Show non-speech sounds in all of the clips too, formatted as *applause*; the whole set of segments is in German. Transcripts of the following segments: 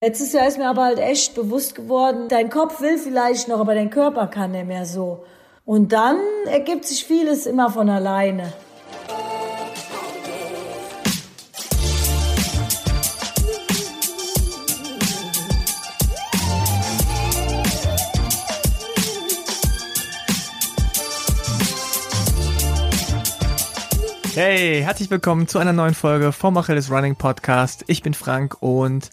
Letztes Jahr ist mir aber halt echt bewusst geworden, dein Kopf will vielleicht noch, aber dein Körper kann nicht mehr so. Und dann ergibt sich vieles immer von alleine. Hey, herzlich willkommen zu einer neuen Folge vom Achilles Running Podcast. Ich bin Frank und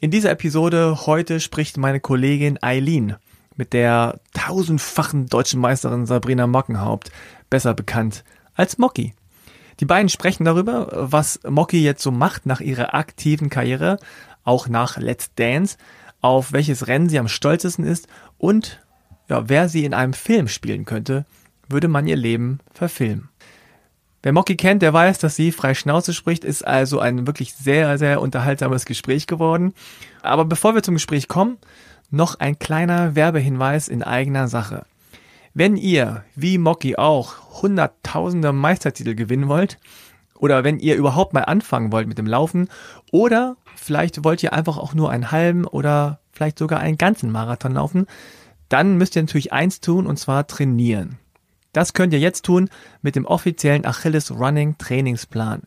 in dieser Episode heute spricht meine Kollegin Eileen mit der tausendfachen deutschen Meisterin Sabrina Mockenhaupt, besser bekannt als Mocky. Die beiden sprechen darüber, was Mocky jetzt so macht nach ihrer aktiven Karriere, auch nach Let's Dance, auf welches Rennen sie am stolzesten ist und ja, wer sie in einem Film spielen könnte, würde man ihr Leben verfilmen. Wer Mocky kennt, der weiß, dass sie frei Schnauze spricht, ist also ein wirklich sehr, sehr unterhaltsames Gespräch geworden. Aber bevor wir zum Gespräch kommen, noch ein kleiner Werbehinweis in eigener Sache. Wenn ihr, wie Mocky auch, hunderttausende Meistertitel gewinnen wollt, oder wenn ihr überhaupt mal anfangen wollt mit dem Laufen, oder vielleicht wollt ihr einfach auch nur einen halben oder vielleicht sogar einen ganzen Marathon laufen, dann müsst ihr natürlich eins tun, und zwar trainieren. Das könnt ihr jetzt tun mit dem offiziellen Achilles Running Trainingsplan.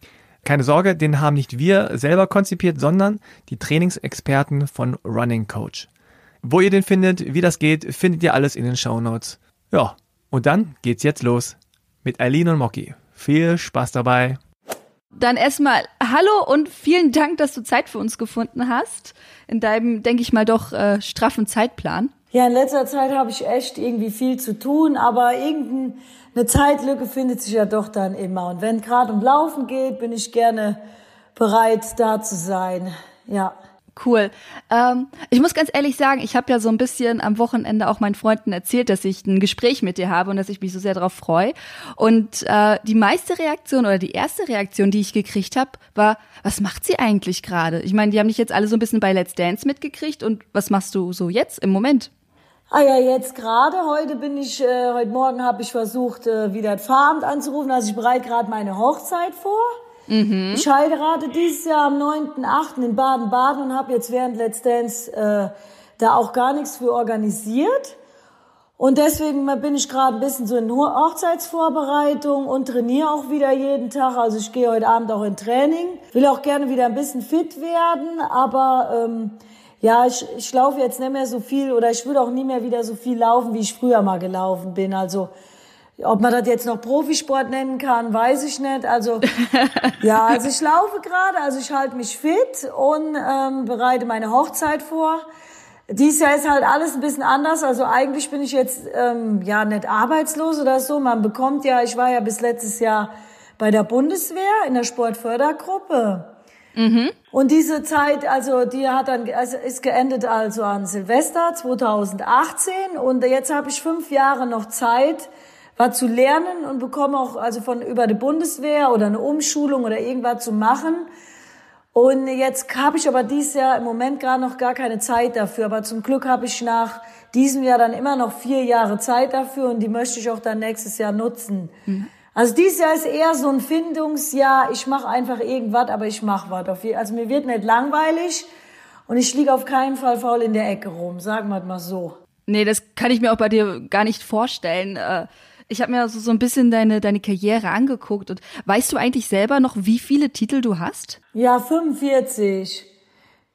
Keine Sorge, den haben nicht wir selber konzipiert, sondern die Trainingsexperten von Running Coach. Wo ihr den findet, wie das geht, findet ihr alles in den Show Notes. Ja, und dann geht's jetzt los mit Eileen und Mocky. Viel Spaß dabei. Dann erstmal hallo und vielen Dank, dass du Zeit für uns gefunden hast. In deinem, denke ich mal, doch äh, straffen Zeitplan. Ja, in letzter Zeit habe ich echt irgendwie viel zu tun, aber irgendeine Zeitlücke findet sich ja doch dann immer. Und wenn gerade um Laufen geht, bin ich gerne bereit, da zu sein. Ja. Cool. Ähm, ich muss ganz ehrlich sagen, ich habe ja so ein bisschen am Wochenende auch meinen Freunden erzählt, dass ich ein Gespräch mit dir habe und dass ich mich so sehr darauf freue. Und äh, die meiste Reaktion oder die erste Reaktion, die ich gekriegt habe, war, was macht sie eigentlich gerade? Ich meine, die haben dich jetzt alle so ein bisschen bei Let's Dance mitgekriegt und was machst du so jetzt im Moment? Ah ja, jetzt gerade, heute bin ich, äh, heute Morgen habe ich versucht, äh, wieder das Fahrabend anzurufen. Also ich bereite gerade meine Hochzeit vor. Mhm. Ich heirate dieses Jahr am 9.8. in Baden-Baden und habe jetzt während Let's Dance äh, da auch gar nichts für organisiert. Und deswegen bin ich gerade ein bisschen so in Hochzeitsvorbereitung und trainiere auch wieder jeden Tag. Also ich gehe heute Abend auch in Training. Will auch gerne wieder ein bisschen fit werden, aber ähm, ja, ich, ich laufe jetzt nicht mehr so viel oder ich würde auch nie mehr wieder so viel laufen, wie ich früher mal gelaufen bin. Also ob man das jetzt noch Profisport nennen kann, weiß ich nicht. Also *laughs* ja, also ich laufe gerade, also ich halte mich fit und ähm, bereite meine Hochzeit vor. Dies Jahr ist halt alles ein bisschen anders. Also eigentlich bin ich jetzt ähm, ja nicht arbeitslos oder so. Man bekommt ja, ich war ja bis letztes Jahr bei der Bundeswehr in der Sportfördergruppe. Mhm. Und diese Zeit, also die hat dann, also ist geendet also an Silvester 2018 und jetzt habe ich fünf Jahre noch Zeit, was zu lernen und bekomme auch also von über die Bundeswehr oder eine Umschulung oder irgendwas zu machen. Und jetzt habe ich aber dieses Jahr im Moment gerade noch gar keine Zeit dafür. Aber zum Glück habe ich nach diesem Jahr dann immer noch vier Jahre Zeit dafür und die möchte ich auch dann nächstes Jahr nutzen. Mhm. Also dieses Jahr ist eher so ein Findungsjahr. Ich mache einfach irgendwas, aber ich mache was. Also mir wird nicht langweilig und ich liege auf keinen Fall faul in der Ecke rum. Sagen wir mal so. Nee, das kann ich mir auch bei dir gar nicht vorstellen. Äh, ich habe mir so, so ein bisschen deine, deine Karriere angeguckt. Und weißt du eigentlich selber noch, wie viele Titel du hast? Ja, 45.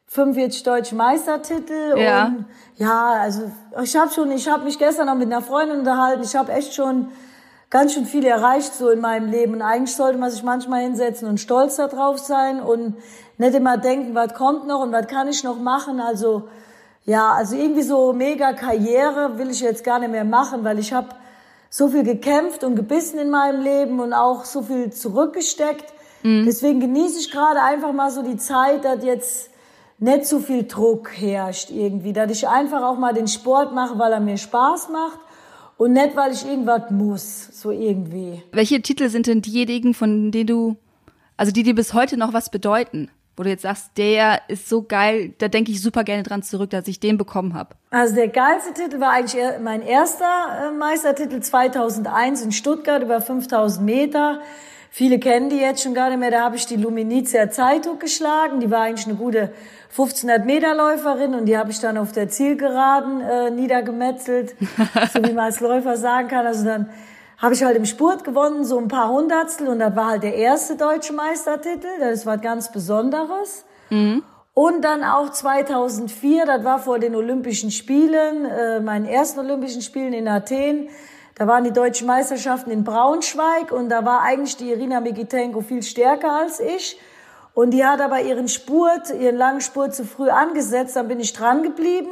45 deutsche Meistertitel ja. und ja, also ich habe schon, ich habe mich gestern noch mit einer Freundin unterhalten. Ich habe echt schon ganz schön viel erreicht so in meinem Leben. Und eigentlich sollte man sich manchmal hinsetzen und stolz darauf sein und nicht immer denken, was kommt noch und was kann ich noch machen. Also ja, also irgendwie so mega Karriere will ich jetzt gar nicht mehr machen, weil ich habe so viel gekämpft und gebissen in meinem Leben und auch so viel zurückgesteckt. Mhm. Deswegen genieße ich gerade einfach mal so die Zeit, dass jetzt nicht so viel Druck herrscht irgendwie, dass ich einfach auch mal den Sport mache, weil er mir Spaß macht und nicht, weil ich irgendwas muss, so irgendwie. Welche Titel sind denn diejenigen, von denen du, also die dir bis heute noch was bedeuten? Wo du jetzt sagst, der ist so geil, da denke ich super gerne dran zurück, dass ich den bekommen habe. Also der geilste Titel war eigentlich mein erster äh, Meistertitel 2001 in Stuttgart über 5000 Meter. Viele kennen die jetzt schon gar nicht mehr. Da habe ich die Luminizia Zeitung geschlagen. Die war eigentlich eine gute 1500 Meter Läuferin und die habe ich dann auf der Zielgeraden äh, niedergemetzelt, *laughs* so wie man als Läufer sagen kann. Also dann habe ich halt im Spurt gewonnen, so ein paar Hundertstel und das war halt der erste deutsche Meistertitel. Das war ganz Besonderes. Mhm. Und dann auch 2004, das war vor den Olympischen Spielen, äh, meinen ersten Olympischen Spielen in Athen. Da waren die deutschen Meisterschaften in Braunschweig und da war eigentlich die Irina Mikitenko viel stärker als ich. Und die hat aber ihren Spurt, ihren langen Spurt zu früh angesetzt. Dann bin ich dran geblieben.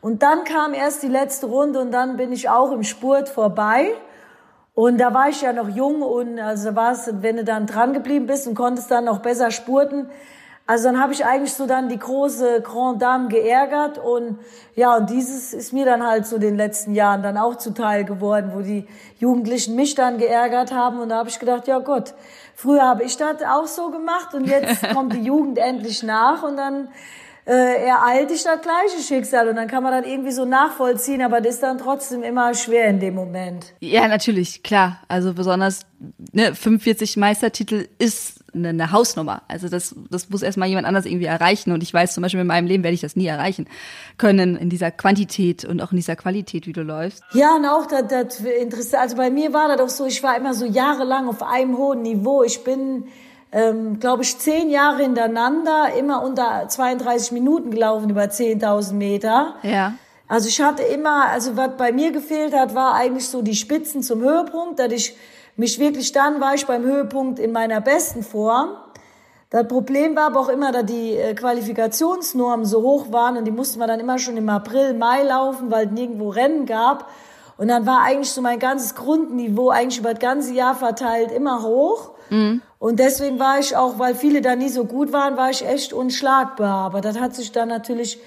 Und dann kam erst die letzte Runde und dann bin ich auch im Spurt vorbei. Und da war ich ja noch jung und also war es, wenn du dann dran geblieben bist und konntest dann noch besser spurten, also dann habe ich eigentlich so dann die große Grand Dame geärgert und ja, und dieses ist mir dann halt so den letzten Jahren dann auch zuteil geworden, wo die Jugendlichen mich dann geärgert haben und da habe ich gedacht, ja Gott, früher habe ich das auch so gemacht und jetzt *laughs* kommt die Jugend endlich nach und dann äh, ereilt dich das gleiche Schicksal und dann kann man das irgendwie so nachvollziehen, aber das ist dann trotzdem immer schwer in dem Moment. Ja, natürlich, klar. Also besonders ne, 45 Meistertitel ist eine, eine Hausnummer. Also das, das muss erstmal jemand anders irgendwie erreichen. Und ich weiß zum Beispiel in meinem Leben werde ich das nie erreichen können in dieser Quantität und auch in dieser Qualität, wie du läufst. Ja, und auch das, das interessant. Also bei mir war das auch so, ich war immer so jahrelang auf einem hohen Niveau. Ich bin ähm, glaube ich, zehn Jahre hintereinander immer unter 32 Minuten gelaufen über 10.000 Meter. Ja. Also ich hatte immer, also was bei mir gefehlt hat, war eigentlich so die Spitzen zum Höhepunkt, dass ich mich wirklich dann war ich beim Höhepunkt in meiner besten Form. Das Problem war aber auch immer, dass die äh, Qualifikationsnormen so hoch waren und die mussten wir dann immer schon im April, Mai laufen, weil es nirgendwo Rennen gab. Und dann war eigentlich so mein ganzes Grundniveau eigentlich über das ganze Jahr verteilt immer hoch. Mhm. Und deswegen war ich auch, weil viele da nie so gut waren, war ich echt unschlagbar. Aber das hat sich dann natürlich,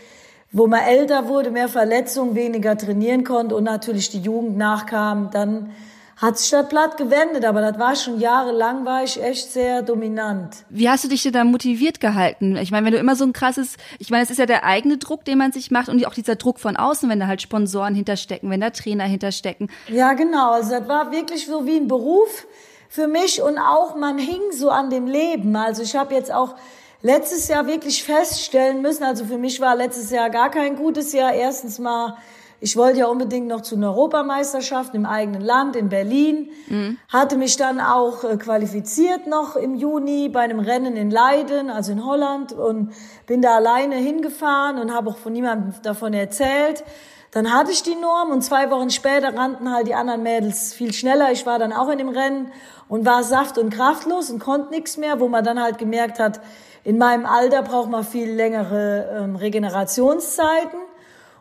wo man älter wurde, mehr Verletzungen, weniger trainieren konnte und natürlich die Jugend nachkam, dann hat sich das Blatt gewendet, aber das war schon jahrelang, war ich echt sehr dominant. Wie hast du dich denn da motiviert gehalten? Ich meine, wenn du immer so ein krasses, ich meine, es ist ja der eigene Druck, den man sich macht und auch dieser Druck von außen, wenn da halt Sponsoren hinterstecken, wenn da Trainer hinterstecken. Ja, genau. Also das war wirklich so wie ein Beruf für mich und auch man hing so an dem Leben. Also ich habe jetzt auch letztes Jahr wirklich feststellen müssen, also für mich war letztes Jahr gar kein gutes Jahr. Erstens mal ich wollte ja unbedingt noch zu einer Europameisterschaft im eigenen Land, in Berlin. Mhm. Hatte mich dann auch äh, qualifiziert noch im Juni bei einem Rennen in Leiden, also in Holland. Und bin da alleine hingefahren und habe auch von niemandem davon erzählt. Dann hatte ich die Norm und zwei Wochen später rannten halt die anderen Mädels viel schneller. Ich war dann auch in dem Rennen und war saft- und kraftlos und konnte nichts mehr, wo man dann halt gemerkt hat, in meinem Alter braucht man viel längere ähm, Regenerationszeiten.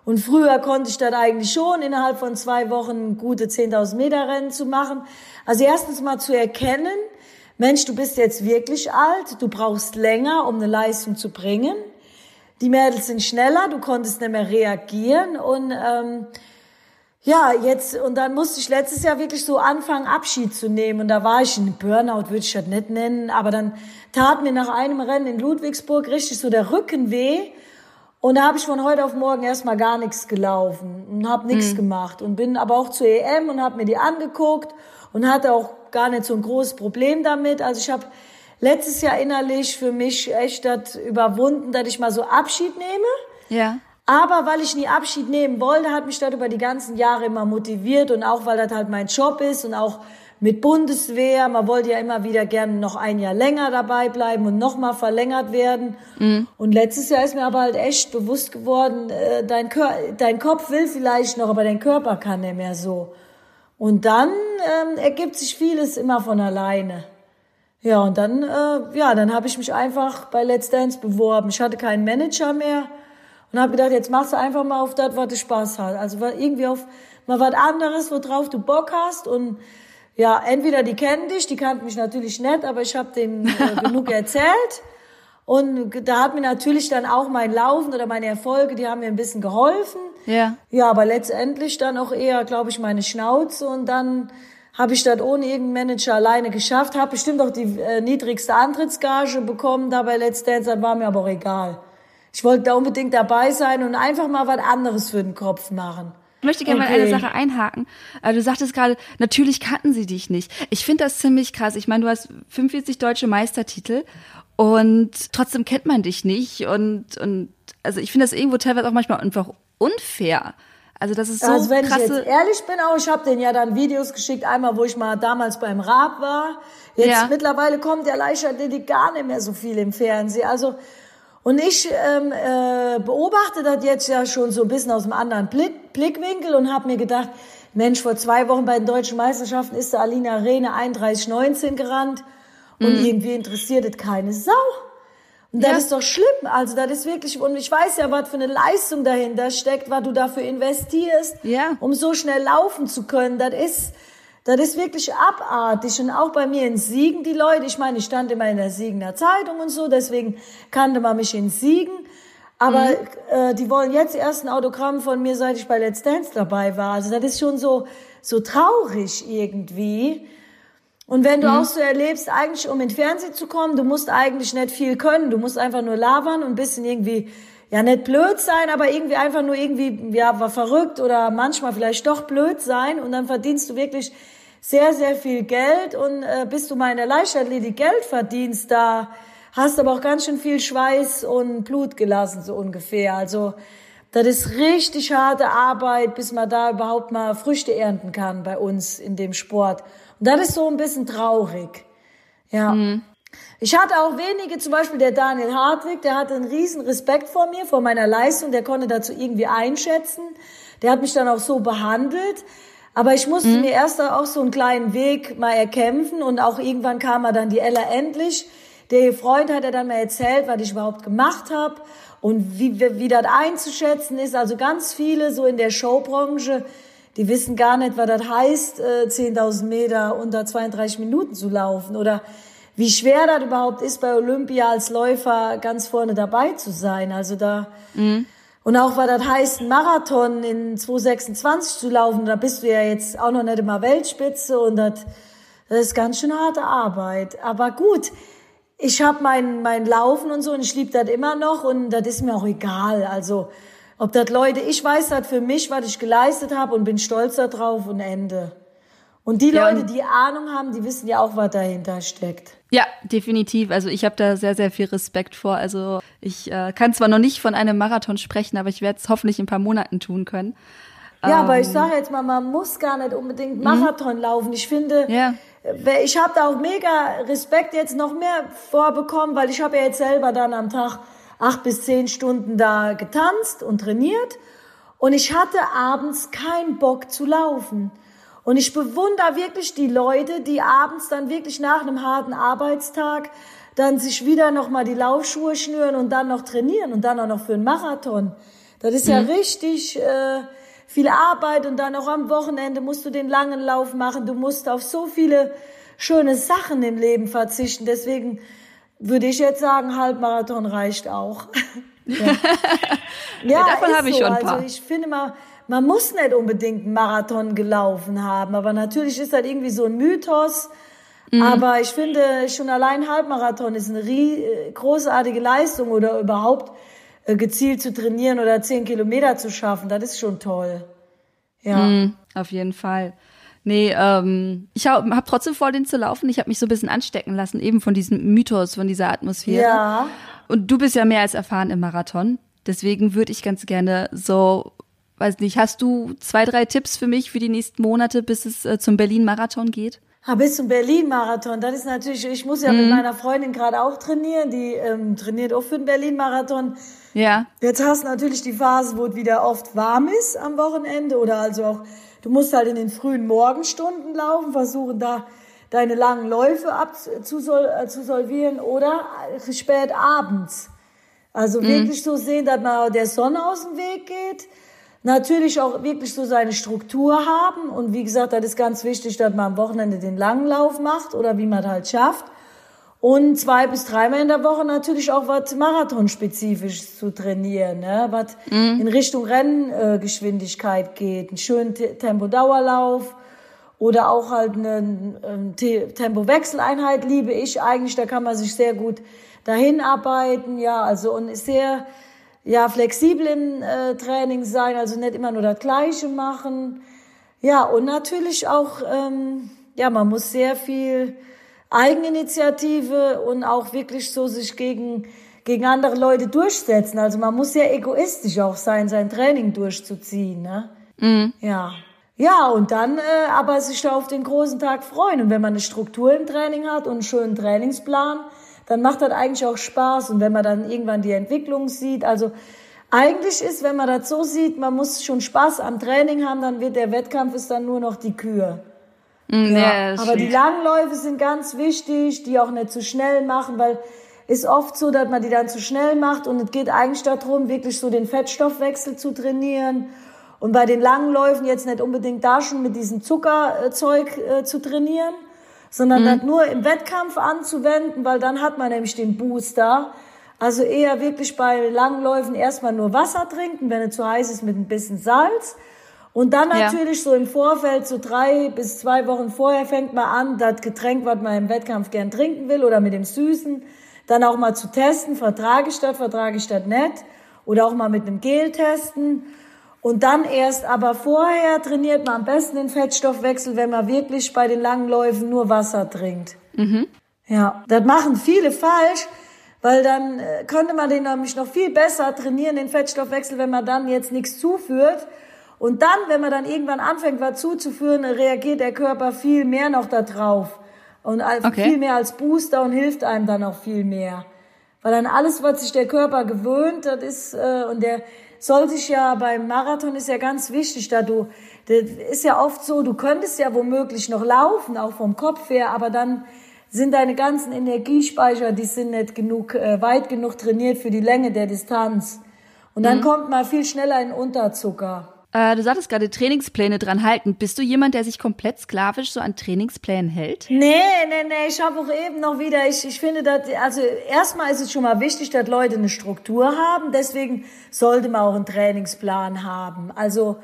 Und früher konnte ich das eigentlich schon, innerhalb von zwei Wochen gute 10.000 Meter Rennen zu machen. Also erstens mal zu erkennen, Mensch, du bist jetzt wirklich alt, du brauchst länger, um eine Leistung zu bringen. Die Mädels sind schneller, du konntest nicht mehr reagieren und ähm, ja, jetzt und dann musste ich letztes Jahr wirklich so anfangen, Abschied zu nehmen und da war ich in Burnout, würde ich das nicht nennen, aber dann tat mir nach einem Rennen in Ludwigsburg richtig so der Rücken weh und da habe ich von heute auf morgen erstmal gar nichts gelaufen und habe nichts mhm. gemacht und bin aber auch zur EM und habe mir die angeguckt und hatte auch gar nicht so ein großes Problem damit. Also ich habe letztes Jahr innerlich für mich echt das überwunden, dass ich mal so Abschied nehme. Ja. Aber weil ich nie Abschied nehmen wollte, hat mich das über die ganzen Jahre immer motiviert und auch weil das halt mein Job ist und auch mit Bundeswehr. Man wollte ja immer wieder gerne noch ein Jahr länger dabei bleiben und nochmal verlängert werden. Mhm. Und letztes Jahr ist mir aber halt echt bewusst geworden, äh, dein, Kör dein Kopf will vielleicht noch, aber dein Körper kann nicht mehr so. Und dann ähm, ergibt sich vieles immer von alleine. Ja, und dann, äh, ja, dann habe ich mich einfach bei Let's Dance beworben. Ich hatte keinen Manager mehr und habe gedacht, jetzt machst du einfach mal auf das, was du Spaß hast. Also irgendwie auf mal was anderes, worauf du Bock hast und ja, entweder die kennen dich, die kannten mich natürlich nicht, aber ich habe denen äh, *laughs* genug erzählt. Und da hat mir natürlich dann auch mein Laufen oder meine Erfolge, die haben mir ein bisschen geholfen. Ja. Ja, aber letztendlich dann auch eher, glaube ich, meine Schnauze. Und dann habe ich das ohne irgendeinen Manager alleine geschafft. Habe bestimmt auch die äh, niedrigste Antrittsgage bekommen da bei Let's Dance. Das war mir aber auch egal. Ich wollte da unbedingt dabei sein und einfach mal was anderes für den Kopf machen. Ich möchte gerne okay. mal eine Sache einhaken. Äh, du sagtest gerade, natürlich kannten sie dich nicht. Ich finde das ziemlich krass. Ich meine, du hast 45 deutsche Meistertitel und trotzdem kennt man dich nicht. Und, und also ich finde das irgendwo teilweise auch manchmal einfach unfair. Also das ist so Also wenn ich jetzt ehrlich bin, auch ich habe den ja dann Videos geschickt, einmal wo ich mal damals beim Rab war. Jetzt ja. mittlerweile kommt der Leichtathletik gar nicht mehr so viel im Fernsehen. Also und ich ähm, äh, beobachte das jetzt ja schon so ein bisschen aus einem anderen Blick, Blickwinkel und habe mir gedacht, Mensch, vor zwei Wochen bei den deutschen Meisterschaften ist der Alina Rehne 31,19 gerannt und mhm. irgendwie interessiert es keine Sau. Und das ja. ist doch schlimm. Also das ist wirklich, und ich weiß ja, was für eine Leistung dahinter steckt, was du dafür investierst, ja. um so schnell laufen zu können. Das ist, das ist wirklich abartig. Und auch bei mir in Siegen, die Leute, ich meine, ich stand immer in der Siegener Zeitung und so, deswegen kannte man mich in Siegen. Aber mhm. äh, die wollen jetzt erst ein Autogramm von mir, seit ich bei Let's Dance dabei war. Also das ist schon so, so traurig irgendwie. Und wenn du mhm. auch so erlebst, eigentlich um in Fernsehen zu kommen, du musst eigentlich nicht viel können, du musst einfach nur labern und ein bisschen irgendwie, ja nicht blöd sein, aber irgendwie einfach nur irgendwie, ja, war verrückt oder manchmal vielleicht doch blöd sein und dann verdienst du wirklich sehr, sehr viel Geld und äh, bis du mal in der Leichtathletik Geld verdienst, da hast aber auch ganz schön viel Schweiß und Blut gelassen, so ungefähr. Also das ist richtig harte Arbeit, bis man da überhaupt mal Früchte ernten kann bei uns in dem Sport. Und das ist so ein bisschen traurig. Ja. Mhm. Ich hatte auch wenige, zum Beispiel der Daniel Hartwig, der hatte einen riesen Respekt vor mir, vor meiner Leistung, der konnte dazu irgendwie einschätzen. Der hat mich dann auch so behandelt. Aber ich musste mhm. mir erst auch so einen kleinen Weg mal erkämpfen und auch irgendwann kam er dann die Ella endlich. Der Freund hat er dann mal erzählt, was ich überhaupt gemacht habe und wie, wie, wie das einzuschätzen ist. Also ganz viele so in der Showbranche, die wissen gar nicht, was das heißt, 10.000 äh, Meter unter 32 Minuten zu laufen oder wie schwer das überhaupt ist, bei Olympia als Läufer ganz vorne dabei zu sein. Also da, mhm. und auch was das heißt, einen Marathon in 226 zu laufen, da bist du ja jetzt auch noch nicht immer Weltspitze und das, das ist ganz schön harte Arbeit. Aber gut, ich habe mein, mein Laufen und so und ich liebe das immer noch und das ist mir auch egal. Also, ob das Leute, ich weiß das für mich, was ich geleistet habe und bin stolz darauf und Ende. Und die ja, Leute, die Ahnung haben, die wissen ja auch, was dahinter steckt. Ja, definitiv. Also ich habe da sehr, sehr viel Respekt vor. Also ich äh, kann zwar noch nicht von einem Marathon sprechen, aber ich werde es hoffentlich in ein paar Monaten tun können. Ja, ähm, aber ich ähm, sage jetzt mal, man muss gar nicht unbedingt. Marathon mhm. laufen. Ich finde, ja. ich habe da auch mega Respekt jetzt noch mehr vorbekommen, weil ich habe ja jetzt selber dann am Tag acht bis zehn Stunden da getanzt und trainiert und ich hatte abends keinen Bock zu laufen. Und ich bewundere wirklich die Leute, die abends dann wirklich nach einem harten Arbeitstag dann sich wieder nochmal die Laufschuhe schnüren und dann noch trainieren und dann auch noch für einen Marathon. Das ist mhm. ja richtig äh, viel Arbeit und dann auch am Wochenende musst du den langen Lauf machen. Du musst auf so viele schöne Sachen im Leben verzichten. Deswegen würde ich jetzt sagen, Halbmarathon reicht auch. *laughs* ja, *laughs* ja davon habe ich so. schon ein paar. Also ich finde mal, man muss nicht unbedingt einen Marathon gelaufen haben, aber natürlich ist das irgendwie so ein Mythos. Mhm. Aber ich finde, schon allein Halbmarathon ist eine großartige Leistung oder überhaupt äh, gezielt zu trainieren oder zehn Kilometer zu schaffen. Das ist schon toll. Ja. Mhm, auf jeden Fall. Nee, ähm, ich habe hab trotzdem vor, den zu laufen. Ich habe mich so ein bisschen anstecken lassen, eben von diesem Mythos, von dieser Atmosphäre. Ja. Und du bist ja mehr als erfahren im Marathon. Deswegen würde ich ganz gerne so, weiß nicht, hast du zwei, drei Tipps für mich für die nächsten Monate, bis es äh, zum Berlin-Marathon geht? Ah, bis zum Berlin-Marathon. Das ist natürlich, ich muss ja mhm. mit meiner Freundin gerade auch trainieren. Die ähm, trainiert auch für den Berlin-Marathon. Ja. Jetzt hast du natürlich die Phase, wo es wieder oft warm ist am Wochenende oder also auch Du musst halt in den frühen Morgenstunden laufen, versuchen da deine langen Läufe abzusolvieren äh, oder spät abends. Also mhm. wirklich so sehen, dass man der Sonne aus dem Weg geht. Natürlich auch wirklich so seine Struktur haben. Und wie gesagt, das ist ganz wichtig, dass man am Wochenende den langen Lauf macht oder wie man halt schafft. Und zwei bis dreimal in der Woche natürlich auch was Marathonspezifisch zu trainieren, ne? was mhm. in Richtung Renngeschwindigkeit geht. Einen schönen Tempo-Dauerlauf oder auch halt eine ähm, Tempo-Wechseleinheit liebe ich eigentlich. Da kann man sich sehr gut dahin arbeiten. Ja, also und ist sehr ja flexibel im äh, Training sein, also nicht immer nur das Gleiche machen. Ja, und natürlich auch, ähm, ja, man muss sehr viel Eigeninitiative und auch wirklich so sich gegen, gegen andere Leute durchsetzen. Also man muss sehr egoistisch auch sein, sein Training durchzuziehen. Ne? Mhm. Ja. Ja, und dann äh, aber sich da auf den großen Tag freuen. Und wenn man eine Struktur im Training hat und einen schönen Trainingsplan, dann macht das eigentlich auch Spaß. Und wenn man dann irgendwann die Entwicklung sieht, also eigentlich ist, wenn man das so sieht, man muss schon Spaß am Training haben, dann wird der Wettkampf ist dann nur noch die Kür. Mm, ja, aber die Langläufe sind ganz wichtig, die auch nicht zu schnell machen, weil ist oft so, dass man die dann zu schnell macht und es geht eigentlich darum, wirklich so den Fettstoffwechsel zu trainieren und bei den Langläufen jetzt nicht unbedingt da schon mit diesem Zuckerzeug äh, zu trainieren, sondern mhm. das nur im Wettkampf anzuwenden, weil dann hat man nämlich den Booster. Also eher wirklich bei Langläufen erstmal nur Wasser trinken, wenn es zu heiß ist mit ein bisschen Salz und dann natürlich ja. so im Vorfeld, so drei bis zwei Wochen vorher fängt man an, das Getränk, was man im Wettkampf gern trinken will oder mit dem Süßen, dann auch mal zu testen, vertrage ich das, vertrage ich das nicht. Oder auch mal mit einem Gel testen. Und dann erst, aber vorher trainiert man am besten den Fettstoffwechsel, wenn man wirklich bei den langen Läufen nur Wasser trinkt. Mhm. Ja, das machen viele falsch, weil dann äh, könnte man den nämlich noch viel besser trainieren, den Fettstoffwechsel, wenn man dann jetzt nichts zuführt und dann, wenn man dann irgendwann anfängt, was zuzuführen, reagiert der Körper viel mehr noch da drauf. Und okay. viel mehr als Booster und hilft einem dann auch viel mehr. Weil dann alles, was sich der Körper gewöhnt, das ist, äh, und der soll sich ja beim Marathon ist ja ganz wichtig, da du, das ist ja oft so, du könntest ja womöglich noch laufen, auch vom Kopf her, aber dann sind deine ganzen Energiespeicher, die sind nicht genug, äh, weit genug trainiert für die Länge der Distanz. Und dann mhm. kommt man viel schneller in Unterzucker. Äh, du sagtest gerade Trainingspläne dran halten. Bist du jemand, der sich komplett sklavisch so an Trainingsplänen hält? Nee, nee, nee. Ich habe auch eben noch wieder, ich, ich finde, dass, also erstmal ist es schon mal wichtig, dass Leute eine Struktur haben. Deswegen sollte man auch einen Trainingsplan haben. Also,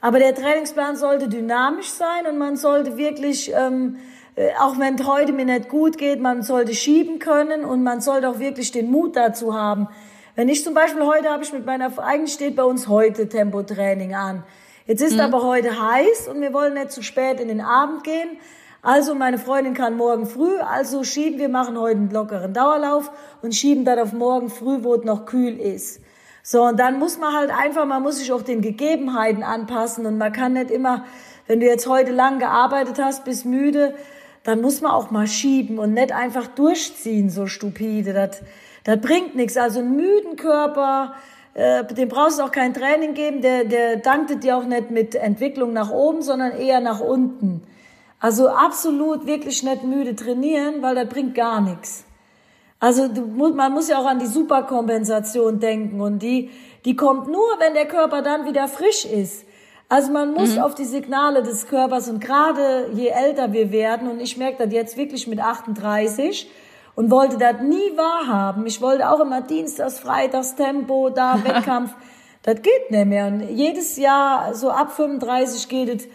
aber der Trainingsplan sollte dynamisch sein und man sollte wirklich, ähm, äh, auch wenn es heute mir nicht gut geht, man sollte schieben können und man sollte auch wirklich den Mut dazu haben, wenn ich zum Beispiel heute habe ich mit meiner, eigentlich steht bei uns heute Tempotraining an. Jetzt ist mhm. aber heute heiß und wir wollen nicht zu spät in den Abend gehen. Also meine Freundin kann morgen früh, also schieben wir machen heute einen lockeren Dauerlauf und schieben dann auf morgen früh, wo es noch kühl ist. So, und dann muss man halt einfach, man muss sich auch den Gegebenheiten anpassen und man kann nicht immer, wenn du jetzt heute lang gearbeitet hast, bist müde, dann muss man auch mal schieben und nicht einfach durchziehen, so stupide. Das, das bringt nichts. Also einen müden Körper, äh, dem brauchst du auch kein Training geben, der, der danktet dir auch nicht mit Entwicklung nach oben, sondern eher nach unten. Also absolut wirklich nicht müde trainieren, weil das bringt gar nichts. Also du, man muss ja auch an die Superkompensation denken und die, die kommt nur, wenn der Körper dann wieder frisch ist. Also man muss mhm. auf die Signale des Körpers und gerade je älter wir werden und ich merke das jetzt wirklich mit 38, und wollte das nie wahrhaben. Ich wollte auch immer Dienstags, Freitags Tempo, da *laughs* Wettkampf. das geht nicht mehr. Und jedes Jahr, so ab 35 geht es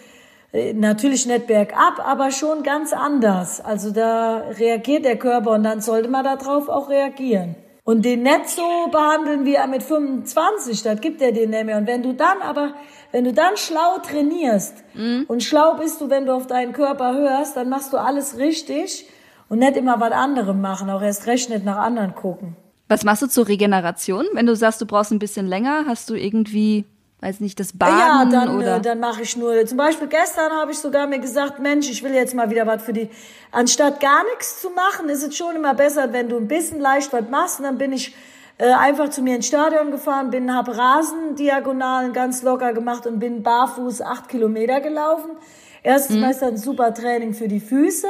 äh, natürlich nicht bergab, aber schon ganz anders. Also da reagiert der Körper und dann sollte man darauf auch reagieren. Und den nicht so behandeln wie er mit 25, das gibt er dir nicht mehr. Und wenn du dann aber, wenn du dann schlau trainierst mhm. und schlau bist du, wenn du auf deinen Körper hörst, dann machst du alles richtig und nicht immer was anderem machen, auch erst recht nicht nach anderen gucken. Was machst du zur Regeneration? Wenn du sagst, du brauchst ein bisschen länger, hast du irgendwie, weiß nicht, das Baden ja, dann, oder? Äh, dann mache ich nur. Zum Beispiel gestern habe ich sogar mir gesagt, Mensch, ich will jetzt mal wieder was für die. Anstatt gar nichts zu machen, ist es schon immer besser, wenn du ein bisschen leicht was machst. Und dann bin ich äh, einfach zu mir ins Stadion gefahren, bin hab Rasendiagonalen ganz locker gemacht und bin barfuß acht Kilometer gelaufen. Erstens mhm. ist das ein super Training für die Füße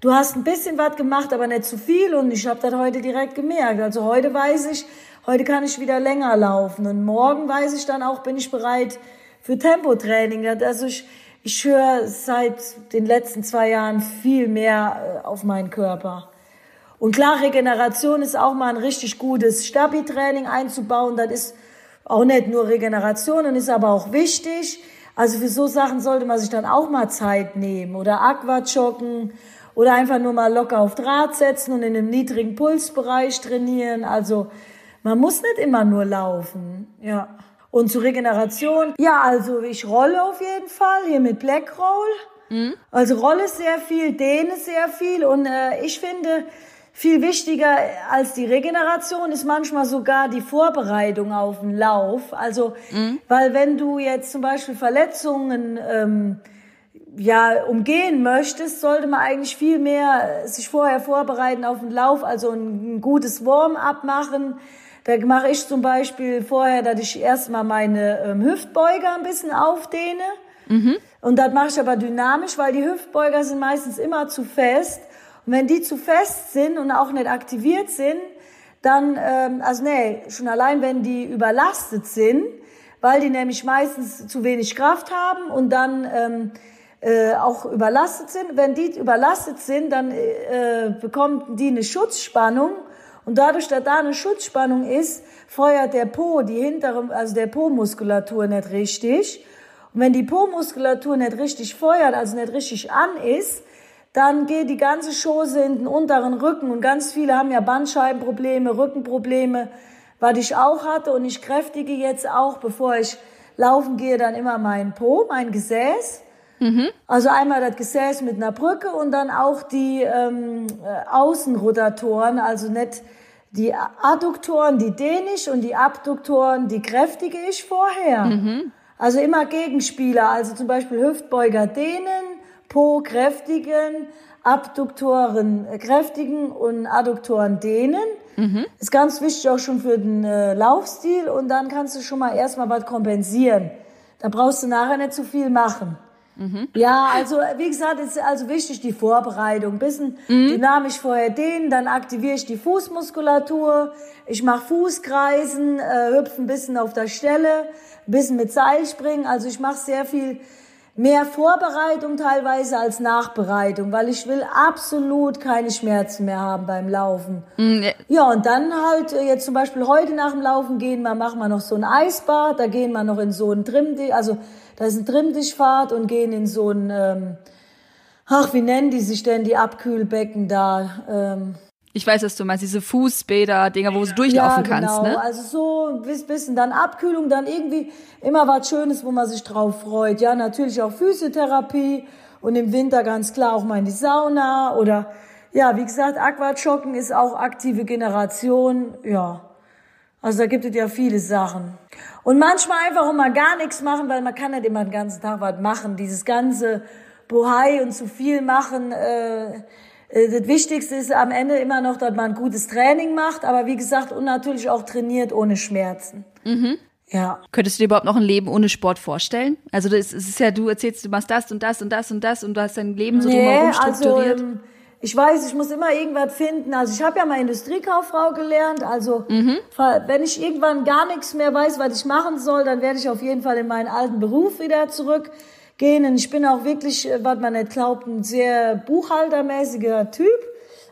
du hast ein bisschen was gemacht, aber nicht zu viel und ich habe das heute direkt gemerkt. Also heute weiß ich, heute kann ich wieder länger laufen und morgen weiß ich dann auch, bin ich bereit für Tempotraining. Also ich, ich höre seit den letzten zwei Jahren viel mehr äh, auf meinen Körper. Und klar, Regeneration ist auch mal ein richtig gutes Stabi-Training einzubauen. Das ist auch nicht nur Regeneration und ist aber auch wichtig. Also für so Sachen sollte man sich dann auch mal Zeit nehmen oder Aquajoggen oder einfach nur mal locker auf Draht setzen und in einem niedrigen Pulsbereich trainieren. Also man muss nicht immer nur laufen. Ja. Und zur Regeneration, ja, also ich rolle auf jeden Fall hier mit Black Roll. Mhm. Also rolle sehr viel, dehne sehr viel und äh, ich finde, viel wichtiger als die Regeneration ist manchmal sogar die Vorbereitung auf den Lauf. Also, mhm. weil wenn du jetzt zum Beispiel Verletzungen ähm, ja umgehen möchtest, sollte man eigentlich viel mehr sich vorher vorbereiten auf den Lauf, also ein, ein gutes Warm-up machen. Da mache ich zum Beispiel vorher, dass ich erstmal meine ähm, Hüftbeuger ein bisschen aufdehne. Mhm. Und das mache ich aber dynamisch, weil die Hüftbeuger sind meistens immer zu fest. Und wenn die zu fest sind und auch nicht aktiviert sind, dann, ähm, also nee, schon allein wenn die überlastet sind, weil die nämlich meistens zu wenig Kraft haben und dann ähm, äh, auch überlastet sind. Wenn die überlastet sind, dann äh, bekommen die eine Schutzspannung und dadurch, dass da eine Schutzspannung ist, feuert der Po, die hintere, also der Po-Muskulatur nicht richtig. Und wenn die Po-Muskulatur nicht richtig feuert, also nicht richtig an ist, dann geht die ganze Schose in den unteren Rücken und ganz viele haben ja Bandscheibenprobleme, Rückenprobleme, was ich auch hatte und ich kräftige jetzt auch, bevor ich laufen gehe, dann immer mein Po, mein Gesäß. Mhm. Also einmal das Gesäß mit einer Brücke und dann auch die ähm, äh, Außenrotatoren, also nicht die Adduktoren, die dehne ich und die Abduktoren, die kräftige ich vorher. Mhm. Also immer Gegenspieler, also zum Beispiel Hüftbeuger dehnen, Po kräftigen, Abduktoren kräftigen und Adduktoren dehnen. Mhm. Ist ganz wichtig auch schon für den äh, Laufstil und dann kannst du schon mal erstmal was kompensieren. Da brauchst du nachher nicht zu viel machen. Mhm. Ja, also wie gesagt, ist also wichtig die Vorbereitung. Bisschen mhm. dynamisch vorher dehnen, dann aktiviere ich die Fußmuskulatur. Ich mache Fußkreisen, äh, hüpfe ein bisschen auf der Stelle, ein bisschen mit Seilspringen. Also ich mache sehr viel mehr Vorbereitung teilweise als Nachbereitung, weil ich will absolut keine Schmerzen mehr haben beim Laufen. Mhm. Ja, und dann halt äh, jetzt zum Beispiel heute nach dem Laufen gehen wir, machen wir noch so ein Eisbad, da gehen wir noch in so ein Trimdi, also da ist ein Trimdischfahrt und gehen in so ein, ähm, ach, wie nennen die sich denn, die Abkühlbecken da? Ähm, ich weiß, was du meinst, diese Fußbäder, Dinger, wo du durchlaufen ja, genau. kannst, ne? Also so ein bisschen dann Abkühlung, dann irgendwie immer was Schönes, wo man sich drauf freut. Ja, natürlich auch Physiotherapie und im Winter ganz klar auch mal in die Sauna oder ja, wie gesagt, Aquajoggen ist auch aktive Generation, ja. Also da gibt es ja viele Sachen. Und manchmal einfach auch mal gar nichts machen, weil man kann nicht immer den ganzen Tag was machen. Dieses ganze Bohai und zu viel machen, äh, äh, das Wichtigste ist am Ende immer noch, dass man gutes Training macht, aber wie gesagt, und natürlich auch trainiert ohne Schmerzen. Mhm. Ja. Könntest du dir überhaupt noch ein Leben ohne Sport vorstellen? Also das ist ja, du erzählst, du machst das und das und das und das und du hast dein Leben so nee, drumherum strukturiert. Also, ich weiß, ich muss immer irgendwas finden. Also ich habe ja mal Industriekauffrau gelernt. Also mhm. wenn ich irgendwann gar nichts mehr weiß, was ich machen soll, dann werde ich auf jeden Fall in meinen alten Beruf wieder zurück gehen. Und ich bin auch wirklich, äh, was man nicht glaubt, ein sehr buchhaltermäßiger Typ.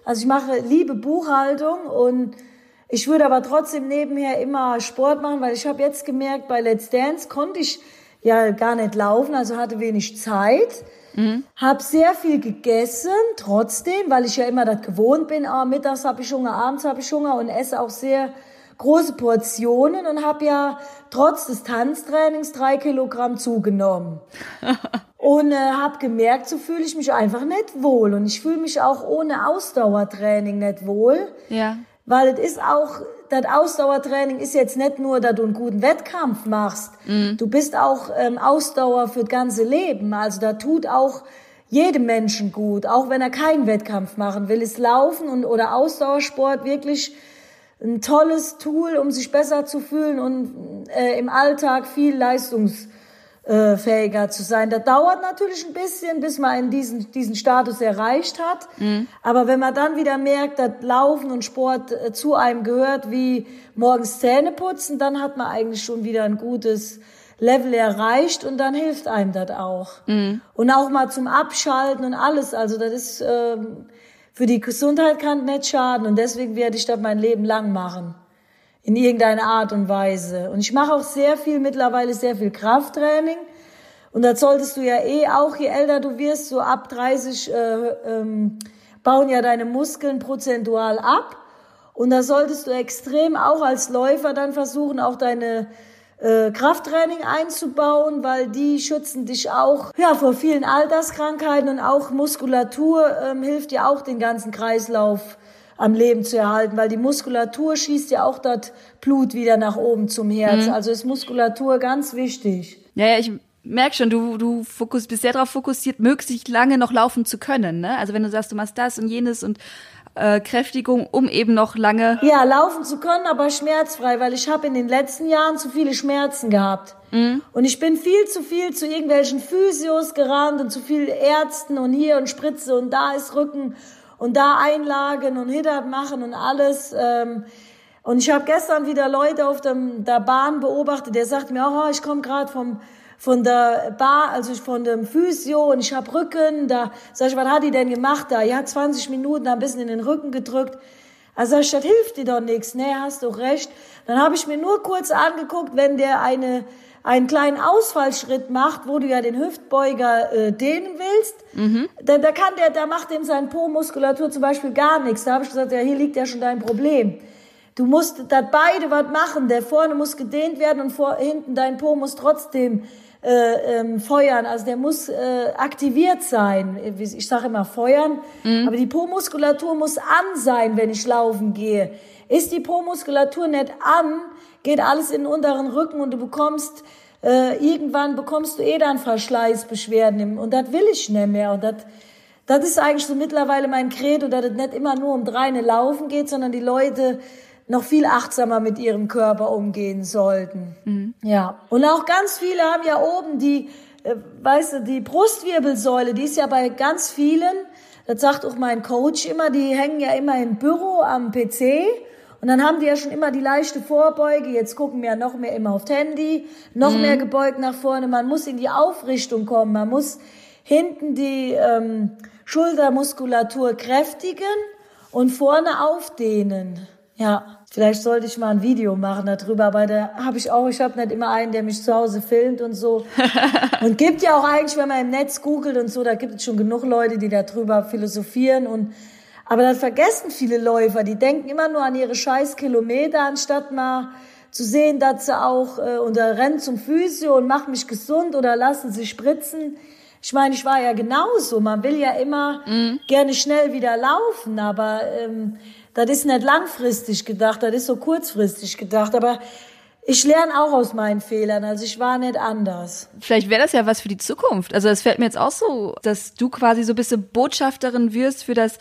Also ich mache liebe Buchhaltung und ich würde aber trotzdem nebenher immer Sport machen, weil ich habe jetzt gemerkt, bei Let's Dance konnte ich ja gar nicht laufen, also hatte wenig Zeit. Mhm. Hab sehr viel gegessen, trotzdem, weil ich ja immer das gewohnt bin. Ah, mittags habe ich Hunger, abends habe ich Hunger und esse auch sehr große Portionen und habe ja trotz des Tanztrainings drei Kilogramm zugenommen. *laughs* und äh, habe gemerkt, so fühle ich mich einfach nicht wohl. Und ich fühle mich auch ohne Ausdauertraining nicht wohl. Ja. Weil es ist auch, das Ausdauertraining ist jetzt nicht nur, dass du einen guten Wettkampf machst. Mhm. Du bist auch ähm, Ausdauer für das ganze Leben. Also da tut auch jedem Menschen gut, auch wenn er keinen Wettkampf machen will, ist Laufen und oder Ausdauersport wirklich ein tolles Tool, um sich besser zu fühlen und äh, im Alltag viel leistungsfähiger zu sein. Das dauert natürlich ein bisschen, bis man in diesen, diesen Status erreicht hat. Mhm. Aber wenn man dann wieder merkt, dass Laufen und Sport äh, zu einem gehört, wie morgens Zähne putzen, dann hat man eigentlich schon wieder ein gutes Level erreicht und dann hilft einem das auch. Mhm. Und auch mal zum Abschalten und alles. Also das ist... Ähm, für die Gesundheit kann nicht schaden und deswegen werde ich das mein Leben lang machen. In irgendeiner Art und Weise. Und ich mache auch sehr viel, mittlerweile sehr viel Krafttraining. Und das solltest du ja eh auch, je älter du wirst, so ab 30 äh, ähm, bauen ja deine Muskeln prozentual ab. Und da solltest du extrem auch als Läufer dann versuchen, auch deine äh, Krafttraining einzubauen, weil die schützen dich auch ja vor vielen Alterskrankheiten und auch Muskulatur ähm, hilft dir auch den ganzen Kreislauf am Leben zu erhalten, weil die Muskulatur schießt ja auch das Blut wieder nach oben zum Herz. Mhm. Also ist Muskulatur ganz wichtig. Ja, ja, ich merk schon, du, du fokus, bist sehr darauf fokussiert, möglichst lange noch laufen zu können. Ne? Also wenn du sagst, du machst das und jenes und äh, Kräftigung, um eben noch lange. Ja, laufen zu können, aber schmerzfrei, weil ich habe in den letzten Jahren zu viele Schmerzen gehabt. Mhm. Und ich bin viel zu viel zu irgendwelchen Physios gerannt und zu viel Ärzten und hier und Spritze und da ist Rücken und da Einlagen und Hittert machen und alles. Ähm, und ich habe gestern wieder Leute auf dem, der Bahn beobachtet, der sagt mir, oh, ich komme gerade vom von der Bar, also von dem Physio und ich hab Rücken, da sag ich, was hat die denn gemacht da? Ja, 20 Minuten, ein bisschen in den Rücken gedrückt. Also ich, das hilft dir doch nichts. Nee, hast doch recht. Dann habe ich mir nur kurz angeguckt, wenn der eine einen kleinen Ausfallschritt macht, wo du ja den Hüftbeuger äh, dehnen willst, mhm. da, da kann der, da macht dem sein Po-Muskulatur zum Beispiel gar nichts. Da habe ich gesagt, ja, hier liegt ja schon dein Problem. Du musst da beide was machen. Der vorne muss gedehnt werden und vor, hinten dein Po muss trotzdem äh, ähm, feuern. Also der muss äh, aktiviert sein. Ich sage immer feuern, mhm. aber die Po-Muskulatur muss an sein, wenn ich laufen gehe. Ist die Po-Muskulatur nicht an, geht alles in den unteren Rücken und du bekommst äh, irgendwann bekommst du eh dann Verschleißbeschwerden und das will ich nicht mehr und das das ist eigentlich so mittlerweile mein Credo, dass es nicht immer nur um dreine Laufen geht, sondern die Leute noch viel achtsamer mit ihrem Körper umgehen sollten. Mhm. Ja. Und auch ganz viele haben ja oben die, äh, weißt du, die Brustwirbelsäule, die ist ja bei ganz vielen, das sagt auch mein Coach immer, die hängen ja immer im Büro am PC. Und dann haben die ja schon immer die leichte Vorbeuge. Jetzt gucken wir ja noch mehr immer aufs Handy, noch mhm. mehr gebeugt nach vorne. Man muss in die Aufrichtung kommen. Man muss hinten die ähm, Schultermuskulatur kräftigen und vorne aufdehnen. Ja, vielleicht sollte ich mal ein Video machen darüber, aber da habe ich auch, ich habe nicht immer einen, der mich zu Hause filmt und so. *laughs* und gibt ja auch eigentlich, wenn man im Netz googelt und so, da gibt es schon genug Leute, die darüber philosophieren und aber dann vergessen viele Läufer, die denken immer nur an ihre scheiß Kilometer, anstatt mal zu sehen, dass sie auch äh, oder rennen zum Physio und machen mich gesund oder lassen sich spritzen. Ich meine, ich war ja genauso. Man will ja immer mm. gerne schnell wieder laufen, aber ähm, das ist nicht langfristig gedacht, das ist so kurzfristig gedacht. Aber ich lerne auch aus meinen Fehlern, also ich war nicht anders. Vielleicht wäre das ja was für die Zukunft. Also es fällt mir jetzt auch so, dass du quasi so ein bisschen Botschafterin wirst für das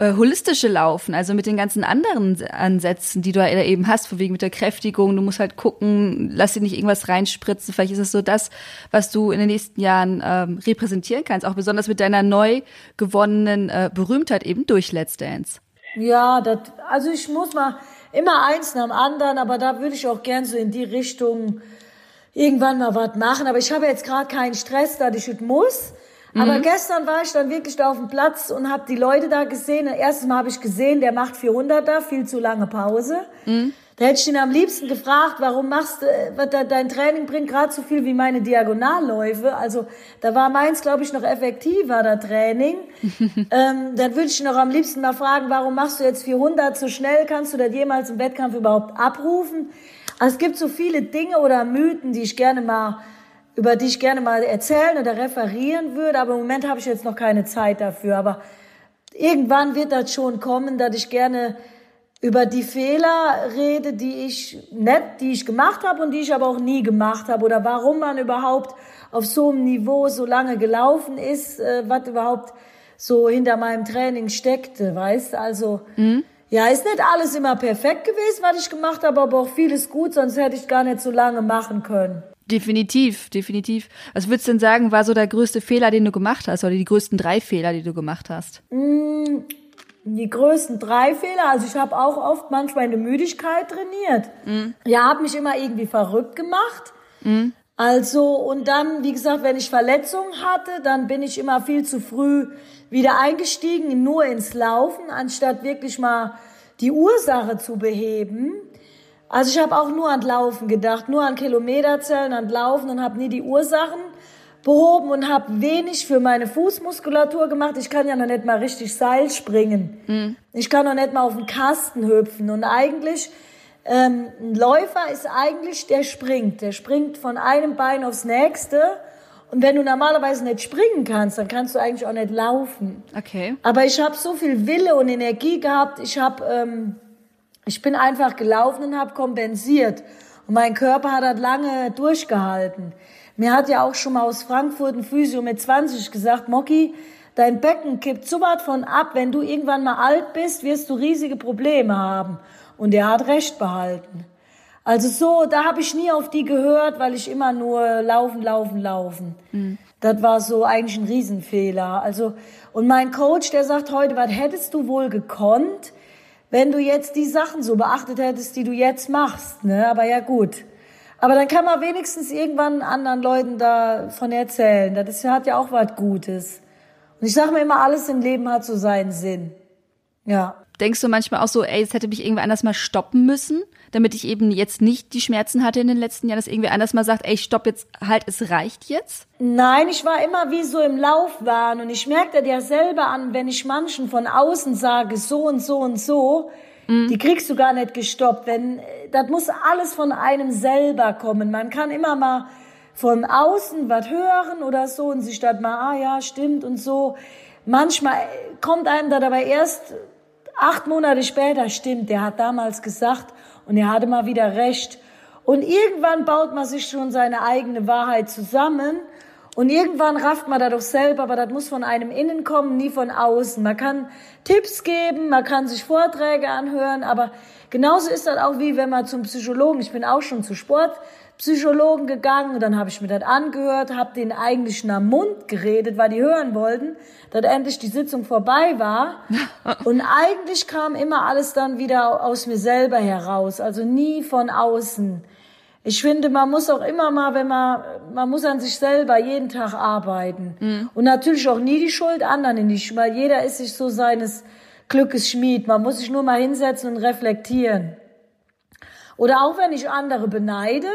äh, holistische Laufen, also mit den ganzen anderen Ansätzen, die du ja eben hast, von wegen mit der Kräftigung, du musst halt gucken, lass dir nicht irgendwas reinspritzen. Vielleicht ist es so das, was du in den nächsten Jahren ähm, repräsentieren kannst, auch besonders mit deiner neu gewonnenen äh, Berühmtheit eben durch Let's Dance. Ja, das, also ich muss mal immer eins nach dem anderen, aber da würde ich auch gern so in die Richtung irgendwann mal was machen. Aber ich habe jetzt gerade keinen Stress, dass ich es muss. Aber mhm. gestern war ich dann wirklich da auf dem Platz und habe die Leute da gesehen. Erstes Mal habe ich gesehen, der macht 400er, viel zu lange Pause. Mhm. Da hätte ich ihn am liebsten gefragt, warum machst du, dein Training bringt gerade so viel wie meine Diagonalläufe. Also da war meins, glaube ich, noch effektiver, der Training. *laughs* ähm, dann würde ich ihn noch am liebsten mal fragen, warum machst du jetzt 400 so schnell? Kannst du das jemals im Wettkampf überhaupt abrufen? Also es gibt so viele Dinge oder Mythen, die ich gerne mal über die ich gerne mal erzählen oder referieren würde, aber im Moment habe ich jetzt noch keine Zeit dafür. Aber irgendwann wird das schon kommen, dass ich gerne über die Fehler rede, die ich nicht, die ich gemacht habe und die ich aber auch nie gemacht habe oder warum man überhaupt auf so einem Niveau so lange gelaufen ist, äh, was überhaupt so hinter meinem Training steckte, weißt? Also mhm. ja, ist nicht alles immer perfekt gewesen, was ich gemacht habe, aber auch vieles gut, sonst hätte ich gar nicht so lange machen können. Definitiv, definitiv. Was würdest du denn sagen, war so der größte Fehler, den du gemacht hast oder die größten drei Fehler, die du gemacht hast? Mm, die größten drei Fehler, also ich habe auch oft manchmal in der Müdigkeit trainiert. Mhm. Ja, habe mich immer irgendwie verrückt gemacht. Mhm. Also und dann, wie gesagt, wenn ich Verletzungen hatte, dann bin ich immer viel zu früh wieder eingestiegen, nur ins Laufen, anstatt wirklich mal die Ursache zu beheben. Also ich habe auch nur an Laufen gedacht, nur an Kilometerzellen, an Laufen und habe nie die Ursachen behoben und habe wenig für meine Fußmuskulatur gemacht. Ich kann ja noch nicht mal richtig Seil springen. Mhm. Ich kann noch nicht mal auf den Kasten hüpfen. Und eigentlich, ähm, ein Läufer ist eigentlich, der springt. Der springt von einem Bein aufs nächste. Und wenn du normalerweise nicht springen kannst, dann kannst du eigentlich auch nicht laufen. Okay. Aber ich habe so viel Wille und Energie gehabt. Ich habe, ähm, ich bin einfach gelaufen und habe kompensiert. Und mein Körper hat das lange durchgehalten. Mir hat ja auch schon mal aus Frankfurt ein Physio mit 20 gesagt, Mocky, dein Becken kippt so weit von ab, wenn du irgendwann mal alt bist, wirst du riesige Probleme haben. Und er hat recht behalten. Also so, da habe ich nie auf die gehört, weil ich immer nur laufen, laufen, laufen. Mhm. Das war so eigentlich ein Riesenfehler. Also und mein Coach, der sagt heute, was hättest du wohl gekonnt, wenn du jetzt die Sachen so beachtet hättest, die du jetzt machst, ne? Aber ja gut. Aber dann kann man wenigstens irgendwann anderen Leuten davon erzählen. Das hat ja auch was Gutes. Und ich sage mir immer, alles im Leben hat so seinen Sinn. Ja. Denkst du manchmal auch so, ey, es hätte mich irgendwie anders mal stoppen müssen, damit ich eben jetzt nicht die Schmerzen hatte in den letzten Jahren, dass irgendwie anders mal sagt, ey, stopp jetzt, halt, es reicht jetzt? Nein, ich war immer wie so im Laufbahn und ich merkte ja selber an, wenn ich manchen von außen sage, so und so und so, Mhm. Die kriegst du gar nicht gestoppt. Wenn, das muss alles von einem selber kommen. Man kann immer mal von außen was hören oder so und sich dann mal, ah ja, stimmt und so. Manchmal kommt einem da dabei erst acht Monate später, stimmt, der hat damals gesagt und er hatte mal wieder recht. Und irgendwann baut man sich schon seine eigene Wahrheit zusammen und irgendwann rafft man da doch selber, aber das muss von einem innen kommen, nie von außen. Man kann Tipps geben, man kann sich Vorträge anhören, aber genauso ist das auch wie wenn man zum Psychologen, ich bin auch schon zu Sportpsychologen gegangen und dann habe ich mir das angehört, habe denen eigentlich nach Mund geredet, weil die hören wollten, dass endlich die Sitzung vorbei war. *laughs* Und eigentlich kam immer alles dann wieder aus mir selber heraus, also nie von außen. Ich finde, man muss auch immer mal, wenn man, man muss an sich selber jeden Tag arbeiten. Mhm. Und natürlich auch nie die Schuld anderen in die Schuld, weil jeder ist sich so seines Glückes Schmied. Man muss sich nur mal hinsetzen und reflektieren. Oder auch wenn ich andere beneide,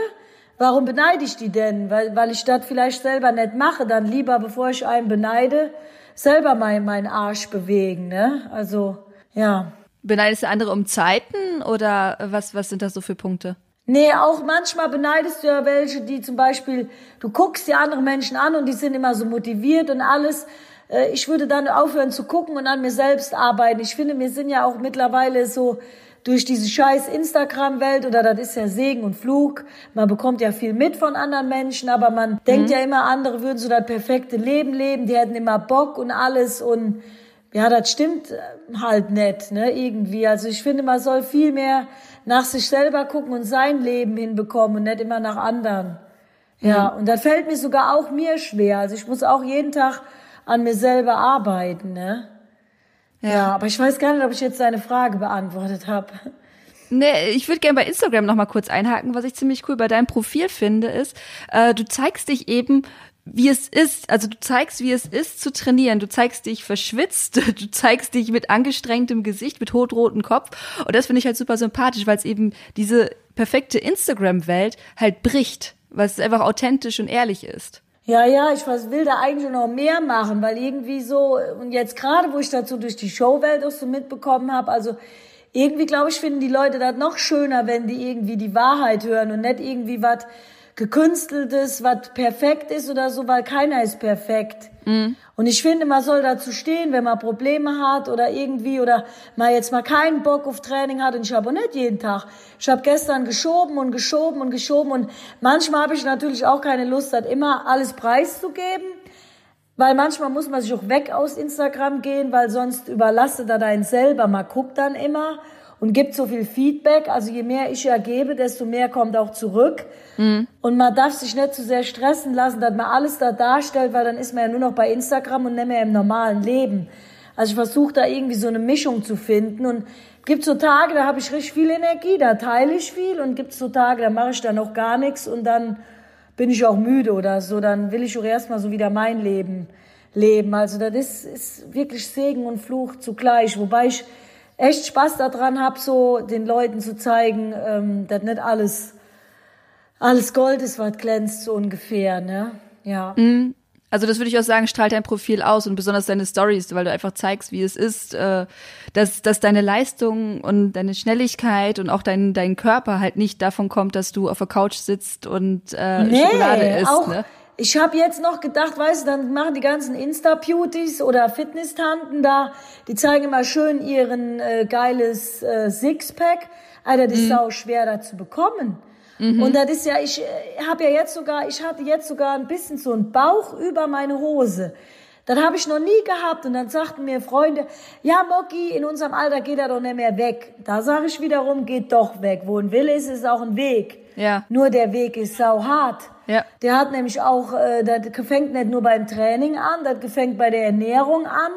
warum beneide ich die denn? Weil, weil ich das vielleicht selber nicht mache, dann lieber, bevor ich einen beneide, selber meinen mein Arsch bewegen, ne? Also, ja. Beneidest du andere um Zeiten oder was, was sind das so für Punkte? Nee, auch manchmal beneidest du ja welche, die zum Beispiel, du guckst die anderen Menschen an und die sind immer so motiviert und alles. Äh, ich würde dann aufhören zu gucken und an mir selbst arbeiten. Ich finde, wir sind ja auch mittlerweile so durch diese scheiß Instagram-Welt oder das ist ja Segen und Flug. Man bekommt ja viel mit von anderen Menschen, aber man mhm. denkt ja immer, andere würden so das perfekte Leben leben, die hätten immer Bock und alles und ja, das stimmt halt nicht, ne, irgendwie. Also ich finde, man soll viel mehr nach sich selber gucken und sein Leben hinbekommen und nicht immer nach anderen. Ja, mhm. und das fällt mir sogar auch mir schwer. Also ich muss auch jeden Tag an mir selber arbeiten, ne? Ja, aber ich weiß gar nicht, ob ich jetzt deine Frage beantwortet habe. Nee, ich würde gerne bei Instagram noch mal kurz einhaken. Was ich ziemlich cool bei deinem Profil finde, ist, äh, du zeigst dich eben wie es ist, also du zeigst, wie es ist zu trainieren. Du zeigst dich verschwitzt, *laughs* du zeigst dich mit angestrengtem Gesicht, mit hotrotem Kopf. Und das finde ich halt super sympathisch, weil es eben diese perfekte Instagram-Welt halt bricht, weil es einfach authentisch und ehrlich ist. Ja, ja, ich will da eigentlich noch mehr machen, weil irgendwie so, und jetzt gerade, wo ich dazu durch die Showwelt auch so mitbekommen habe, also irgendwie, glaube ich, finden die Leute das noch schöner, wenn die irgendwie die Wahrheit hören und nicht irgendwie was gekünsteltes, was perfekt ist oder so, weil keiner ist perfekt. Mhm. Und ich finde, man soll dazu stehen, wenn man Probleme hat oder irgendwie oder mal jetzt mal keinen Bock auf Training hat. Und ich habe auch nicht jeden Tag. Ich habe gestern geschoben und geschoben und geschoben und manchmal habe ich natürlich auch keine Lust, hat immer alles preiszugeben. Weil manchmal muss man sich auch weg aus Instagram gehen, weil sonst überlastet er deinen selber. Man guckt dann immer und gibt so viel Feedback. Also je mehr ich ergebe, desto mehr kommt auch zurück. Mhm. Und man darf sich nicht zu sehr stressen lassen, dass man alles da darstellt, weil dann ist man ja nur noch bei Instagram und nicht mehr im normalen Leben. Also ich versuche da irgendwie so eine Mischung zu finden und gibt so Tage, da habe ich richtig viel Energie, da teile ich viel und gibt so Tage, da mache ich dann auch gar nichts und dann bin ich auch müde oder so, dann will ich auch erstmal so wieder mein Leben leben. Also das ist, ist wirklich Segen und Fluch zugleich, wobei ich echt Spaß daran habe, so den Leuten zu zeigen, ähm, dass nicht alles alles Gold ist, was glänzt, so ungefähr, ne? Ja. Mhm. Also das würde ich auch sagen, strahlt dein Profil aus und besonders deine Stories, weil du einfach zeigst, wie es ist, äh, dass, dass deine Leistung und deine Schnelligkeit und auch dein, dein Körper halt nicht davon kommt, dass du auf der Couch sitzt und äh, Nee, Schokolade isst. auch, Ne? Ich habe jetzt noch gedacht, weißt du, dann machen die ganzen Insta-Beauties oder Fitness-Tanten da, die zeigen immer schön ihren äh, geiles äh, Sixpack. Alter, das ist sau schwer da zu bekommen. Und das ist ja, ich äh, habe ja jetzt sogar, ich hatte jetzt sogar ein bisschen so einen Bauch über meine Hose. Das habe ich noch nie gehabt. Und dann sagten mir Freunde, ja, Moki, in unserem Alter geht er doch nicht mehr weg. Da sage ich wiederum, geht doch weg. Wo ein Wille ist, ist auch ein Weg. Ja. Nur der Weg ist sau hart. Ja. Der hat nämlich auch, äh, das fängt nicht nur beim Training an, das fängt bei der Ernährung an.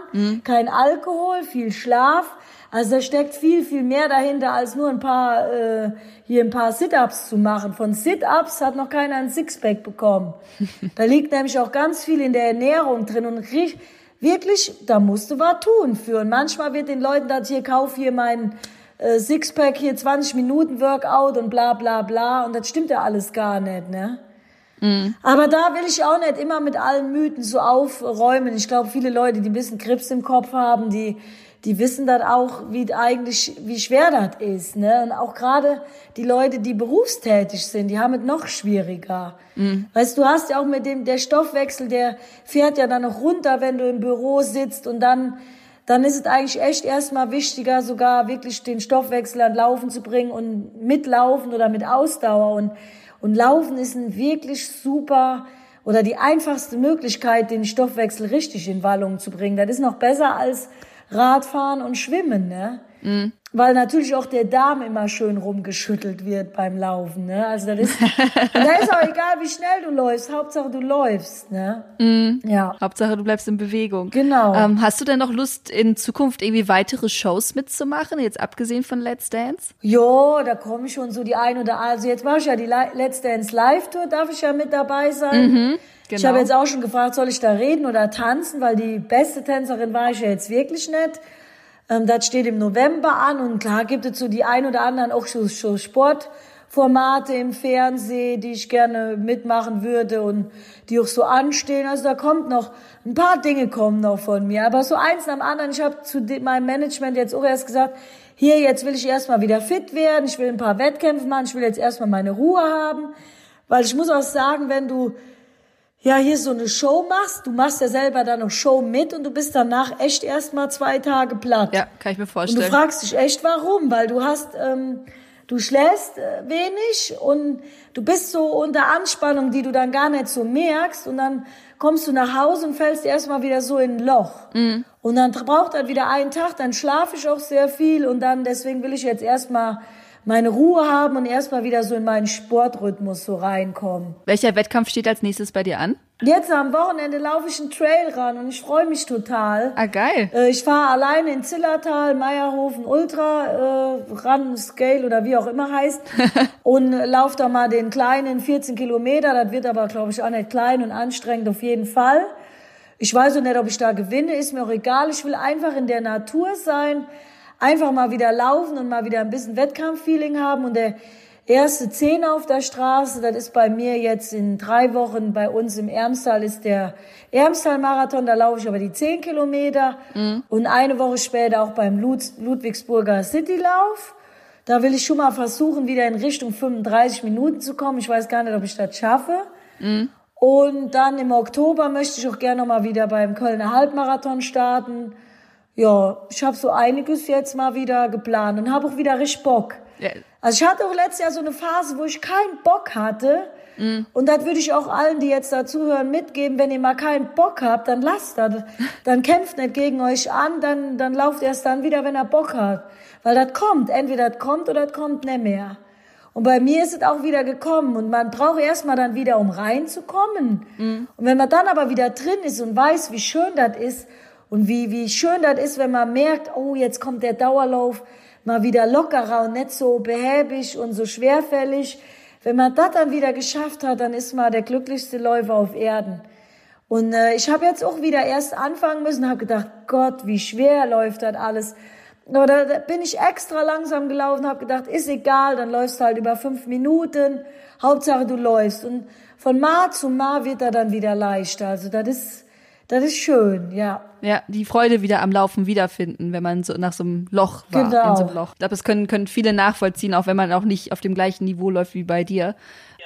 Kein Alkohol, viel Schlaf. Also da steckt viel, viel mehr dahinter, als nur ein paar, äh, hier ein paar Sit-Ups zu machen. Von Sit-Ups hat noch keiner ein Sixpack bekommen. *laughs* da liegt nämlich auch ganz viel in der Ernährung drin und ri- wirklich, da musst du was tun für. Und manchmal wird den Leuten das hier, kauf hier mein äh, Sixpack, hier 20 Minuten Workout und bla bla bla. Und das stimmt ja alles gar nicht, ne? Aber da will ich auch nicht immer mit allen Mythen so aufräumen. Ich glaube, viele Leute, die ein bisschen Krebs im Kopf haben, die, die wissen das auch, wie eigentlich, wie schwer das ist, ne? Und auch gerade die Leute, die berufstätig sind, die haben es noch schwieriger. Weißt du, hast ja auch mit dem, der Stoffwechsel, der fährt ja dann noch runter, wenn du im Büro sitzt und dann, dann ist es eigentlich echt erstmal wichtiger, sogar wirklich den Stoffwechsel an Laufen zu bringen und mitlaufen oder mit Ausdauer und, und Laufen ist ein wirklich super oder die einfachste Möglichkeit, den Stoffwechsel richtig in Wallung zu bringen. Das ist noch besser als Radfahren und Schwimmen, ne? Weil natürlich auch der Darm immer schön rumgeschüttelt wird beim Laufen, ne? Also das ist, da ist auch egal, wie schnell du läufst. Hauptsache du läufst, ne? Ja. Hauptsache, du bleibst in Bewegung. Genau. Ähm, hast du denn noch Lust, in Zukunft irgendwie weitere Shows mitzumachen, jetzt abgesehen von Let's Dance? Jo, da komme ich schon so die ein oder also jetzt mache ich ja die Let's Dance Live Tour, darf ich ja mit dabei sein. Ich genau. habe jetzt auch schon gefragt, soll ich da reden oder tanzen, weil die beste Tänzerin war ich ja jetzt wirklich nicht. Ähm, das steht im November an und klar gibt es so die ein oder anderen auch so, so Sportformate im Fernsehen, die ich gerne mitmachen würde und die auch so anstehen. Also da kommt noch, ein paar Dinge kommen noch von mir, aber so eins nach dem anderen. Ich habe zu meinem Management jetzt auch erst gesagt, hier, jetzt will ich erstmal wieder fit werden, ich will ein paar Wettkämpfe machen, ich will jetzt erstmal meine Ruhe haben, weil ich muss auch sagen, wenn du ja hier so eine Show machst, du machst ja selber dann noch Show mit und du bist danach echt erstmal zwei Tage platt. Ja, kann ich mir Und du vorstellen. fragst dich echt, warum? Weil du hast, ähm, du schläfst äh, wenig und du bist so unter Anspannung, die du dann gar nicht so merkst und dann kommst du nach Hause und fällst erstmal wieder so in ein Loch. Und dann braucht er wieder einen Tag, dann schlafe ich auch sehr viel und dann deswegen will ich jetzt erstmal meine Ruhe haben und erstmal wieder so in meinen Sportrhythmus so reinkommen. Welcher Wettkampf steht als nächstes bei dir an? Jetzt am Wochenende laufe ich einen Trail ran und ich freue mich total. Ah, geil. Äh, Ich fahre alleine in Zillertal, Meierhofen Ultra, äh, Run Scale oder wie auch immer heißt *laughs* und laufe da mal den kleinen 14 Kilometer. Das wird aber, glaube ich, auch nicht klein und anstrengend auf jeden Fall. Ich weiß auch nicht, ob ich da gewinne, ist mir auch egal. Ich will einfach in der Natur sein, einfach mal wieder laufen und mal wieder ein bisschen Wettkampffeeling haben und der erste Zehn auf der Straße, das ist bei mir jetzt in drei Wochen bei uns im Ermstal ist der Ermstal-Marathon, da laufe ich aber die 10 Kilometer und eine Woche später auch beim Lud Ludwigsburger Citylauf. Da will ich schon mal versuchen, wieder in Richtung 35 Minuten zu kommen. Ich weiß gar nicht, ob ich das schaffe. Und dann im Oktober möchte ich auch gerne noch mal wieder beim Kölner Halbmarathon starten. Ja, ich habe so einiges jetzt mal wieder geplant und habe auch wieder richtig Bock. Ja. Also ich hatte auch letztes Jahr so eine Phase, wo ich keinen Bock hatte. Und das würde ich auch allen, die jetzt dazuhören, mitgeben. Wenn ihr mal keinen Bock habt, dann lasst das. *laughs* Dann kämpft nicht gegen euch an, dann, dann lauft erst dann wieder, wenn er Bock hat. Weil das kommt. Entweder das kommt oder das kommt nicht mehr. Und bei mir ist es auch wieder gekommen. Und man braucht erstmal dann wieder, um reinzukommen. Und wenn man dann aber wieder drin ist und weiß, wie schön das ist und wie, wie schön das ist, wenn man merkt, oh, jetzt kommt der Dauerlauf mal wieder lockerer und nicht so behäbig und so schwerfällig. Wenn man das dann wieder geschafft hat, dann ist man der glücklichste Läufer auf Erden. Und äh, ich habe jetzt auch wieder erst anfangen müssen, habe gedacht, Gott, wie schwer läuft das alles. oder da bin ich extra langsam gelaufen, habe gedacht, ist egal, dann läufst du halt über fünf Minuten. Hauptsache du läufst. Und von Mal zu Mal wird er dann wieder leichter. Also das ist, das ist schön, ja. Ja, die Freude wieder am Laufen wiederfinden, wenn man so nach so einem Loch war. Genau. In so einem Loch. Ich glaube, das können, können viele nachvollziehen, auch wenn man auch nicht auf dem gleichen Niveau läuft wie bei dir.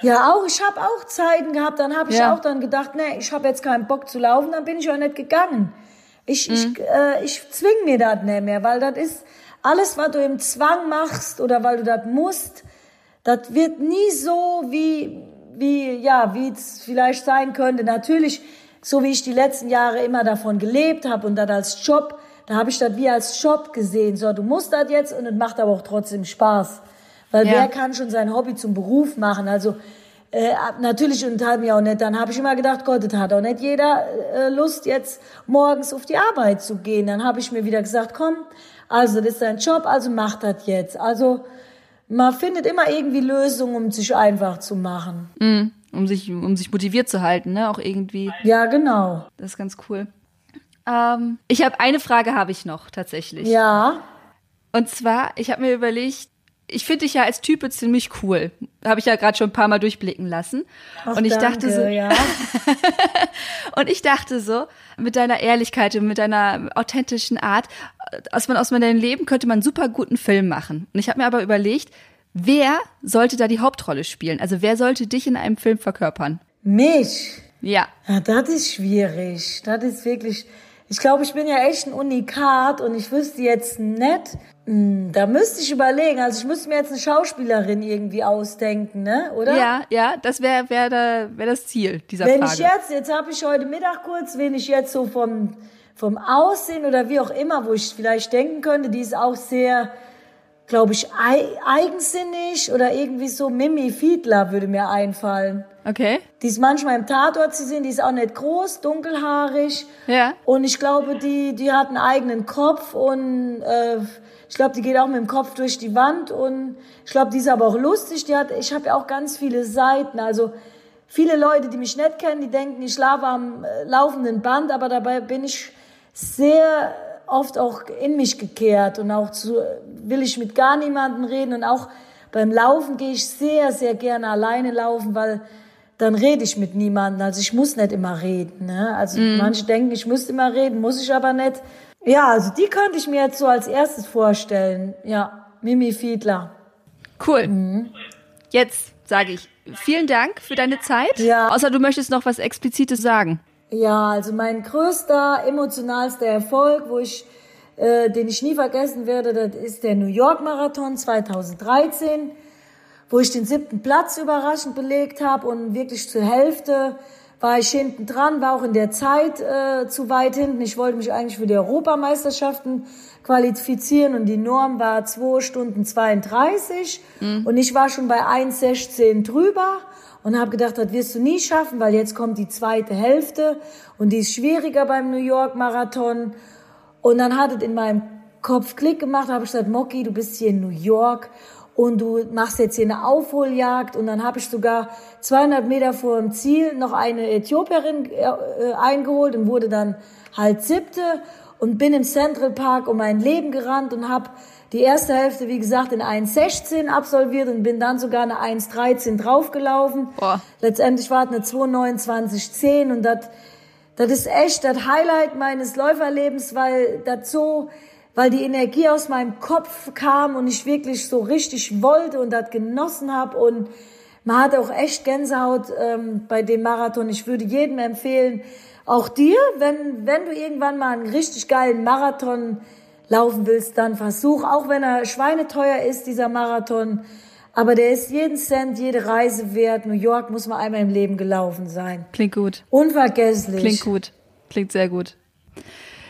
Ja, auch ich habe auch Zeiten gehabt, dann habe ich Ja. auch dann gedacht, nee, ich habe jetzt keinen Bock zu laufen, dann bin ich auch nicht gegangen. Ich, Mhm. ich, äh, ich zwing mir das nicht mehr, weil das ist alles, was du im Zwang machst oder weil du das musst, das wird nie so wie wie ja wie es vielleicht sein könnte. Natürlich, so wie ich die letzten Jahre immer davon gelebt habe und das als Job, da habe ich das wie als Job gesehen. So, du musst das jetzt und es macht aber auch trotzdem Spaß. Weil Ja. wer kann schon sein Hobby zum Beruf machen? Also äh, natürlich und hat mir auch nicht. Dann habe ich immer gedacht, Gott, das hat auch nicht jeder äh, Lust, jetzt morgens auf die Arbeit zu gehen. Dann habe ich mir wieder gesagt, komm, also das ist dein Job, also mach das jetzt. Also man findet immer irgendwie Lösungen, um sich einfach zu machen. Mhm. Um sich, um sich motiviert zu halten, ne? Auch irgendwie. Ja, genau. Das ist ganz cool. Ähm, ich habe eine Frage habe ich noch tatsächlich. Ja, Und zwar, ich habe mir überlegt, ich finde dich ja als Type ziemlich cool. Habe ich ja gerade schon ein paar Mal durchblicken lassen. Ach, und ich danke, dachte so, ja. *laughs* und ich dachte so, mit deiner Ehrlichkeit und mit deiner authentischen Art, aus, man, aus meinem Leben könnte man super guten Film machen. Und ich habe mir aber überlegt, wer sollte da die Hauptrolle spielen? Also wer sollte dich in einem Film verkörpern? mich. Ja. Ja, das ist schwierig. Das ist wirklich. Ich glaube, ich bin ja echt ein Unikat und ich wüsste jetzt nicht. Hm, Da müsste ich überlegen. Also ich müsste mir jetzt eine Schauspielerin irgendwie ausdenken, ne? Oder? Ja, ja, das wäre wär da, wär das Ziel dieser Wenn Frage. ich jetzt, jetzt habe ich heute Mittag kurz, wen ich jetzt so vom, vom Aussehen oder wie auch immer, wo ich vielleicht denken könnte, die ist auch sehr, glaube ich, ei eigensinnig oder irgendwie so Mimi Fiedler würde mir einfallen. okay. Die ist manchmal im Tatort zu sehen, die ist auch nicht groß, dunkelhaarig. Ja. Und ich glaube, die, die hat einen eigenen Kopf und äh, ich glaube, die geht auch mit dem Kopf durch die Wand und ich glaube, die ist aber auch lustig. Die hat, ich habe ja auch ganz viele Seiten. Also viele Leute, die mich nicht kennen, die denken, ich schlafe am äh, laufenden Band, aber dabei bin ich sehr oft auch in mich gekehrt und auch zu, will ich mit gar niemandem reden und auch beim Laufen gehe ich sehr, sehr gerne alleine laufen, weil dann rede ich mit niemandem. Also ich muss nicht immer reden. Ne? Also manche denken, ich müsste immer reden, muss ich aber nicht. Ja, also die könnte ich mir jetzt so als erstes vorstellen. Ja, Mimi Fiedler. Cool. Mhm. Jetzt sage ich vielen Dank für deine Zeit. Ja. Außer du möchtest noch was Explizites sagen. Ja, also mein größter, emotionalster Erfolg, wo ich, äh, den ich nie vergessen werde, das ist der New York Marathon 2013, wo ich den siebten Platz überraschend belegt habe und wirklich zur Hälfte war ich hinten dran, war auch in der Zeit äh, zu weit hinten. Ich wollte mich eigentlich für die Europameisterschaften qualifizieren und die Norm war 2 Stunden 32 und ich war schon bei 1,16 drüber und habe gedacht, das wirst du nie schaffen, weil jetzt kommt die zweite Hälfte und die ist schwieriger beim New York Marathon. Und dann hat es in meinem Kopf Klick gemacht, habe ich gesagt, Moki, du bist hier in New York und du machst jetzt hier eine Aufholjagd. Und dann habe ich sogar 200 Meter vor dem Ziel noch eine Äthiopierin äh, eingeholt und wurde dann halt siebte und bin im Central Park um mein Leben gerannt und habe die erste Hälfte, wie gesagt, in 1,16 absolviert und bin dann sogar eine 1,13 draufgelaufen. Boah. Letztendlich war es eine 2,29,10 und das das ist echt das Highlight meines Läuferlebens, weil das so, weil die Energie aus meinem Kopf kam und ich wirklich so richtig wollte und das genossen habe und man hatte auch echt Gänsehaut ähm, bei dem Marathon. Ich würde jedem empfehlen, auch dir, wenn wenn du irgendwann mal einen richtig geilen Marathon laufen willst, dann versuch, auch wenn er schweineteuer ist, dieser Marathon. Aber der ist jeden Cent, jede Reise wert. New York muss man einmal im Leben gelaufen sein. Klingt gut. Unvergesslich. Klingt gut. Klingt sehr gut.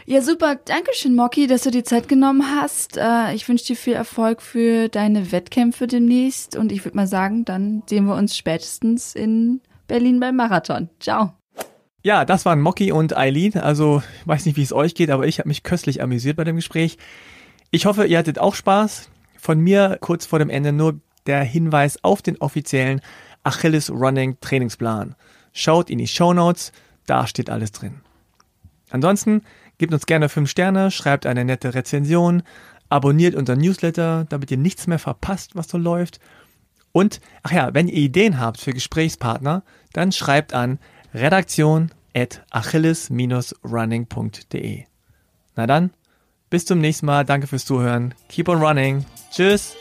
Ja, super. Dankeschön, Moki, dass du dir Zeit genommen hast. Äh, Ich wünsche dir viel Erfolg für deine Wettkämpfe demnächst. Und ich würde mal sagen, dann sehen wir uns spätestens in Berlin beim Marathon. Ciao. Ja, das waren Mocky und Eileen. Also, ich weiß nicht, wie es euch geht, aber ich habe mich köstlich amüsiert bei dem Gespräch. Ich hoffe, ihr hattet auch Spaß. Von mir kurz vor dem Ende nur der Hinweis auf den offiziellen Achilles Running Trainingsplan. Schaut in die Show Notes, da steht alles drin. Ansonsten gebt uns gerne 5 Sterne, schreibt eine nette Rezension, abonniert unseren Newsletter, damit ihr nichts mehr verpasst, was so läuft. Und, ach ja, wenn ihr Ideen habt für Gesprächspartner, dann schreibt an redaktion at achilles-running.de. Na dann, bis zum nächsten Mal. Danke fürs Zuhören. Keep on running. Tschüss.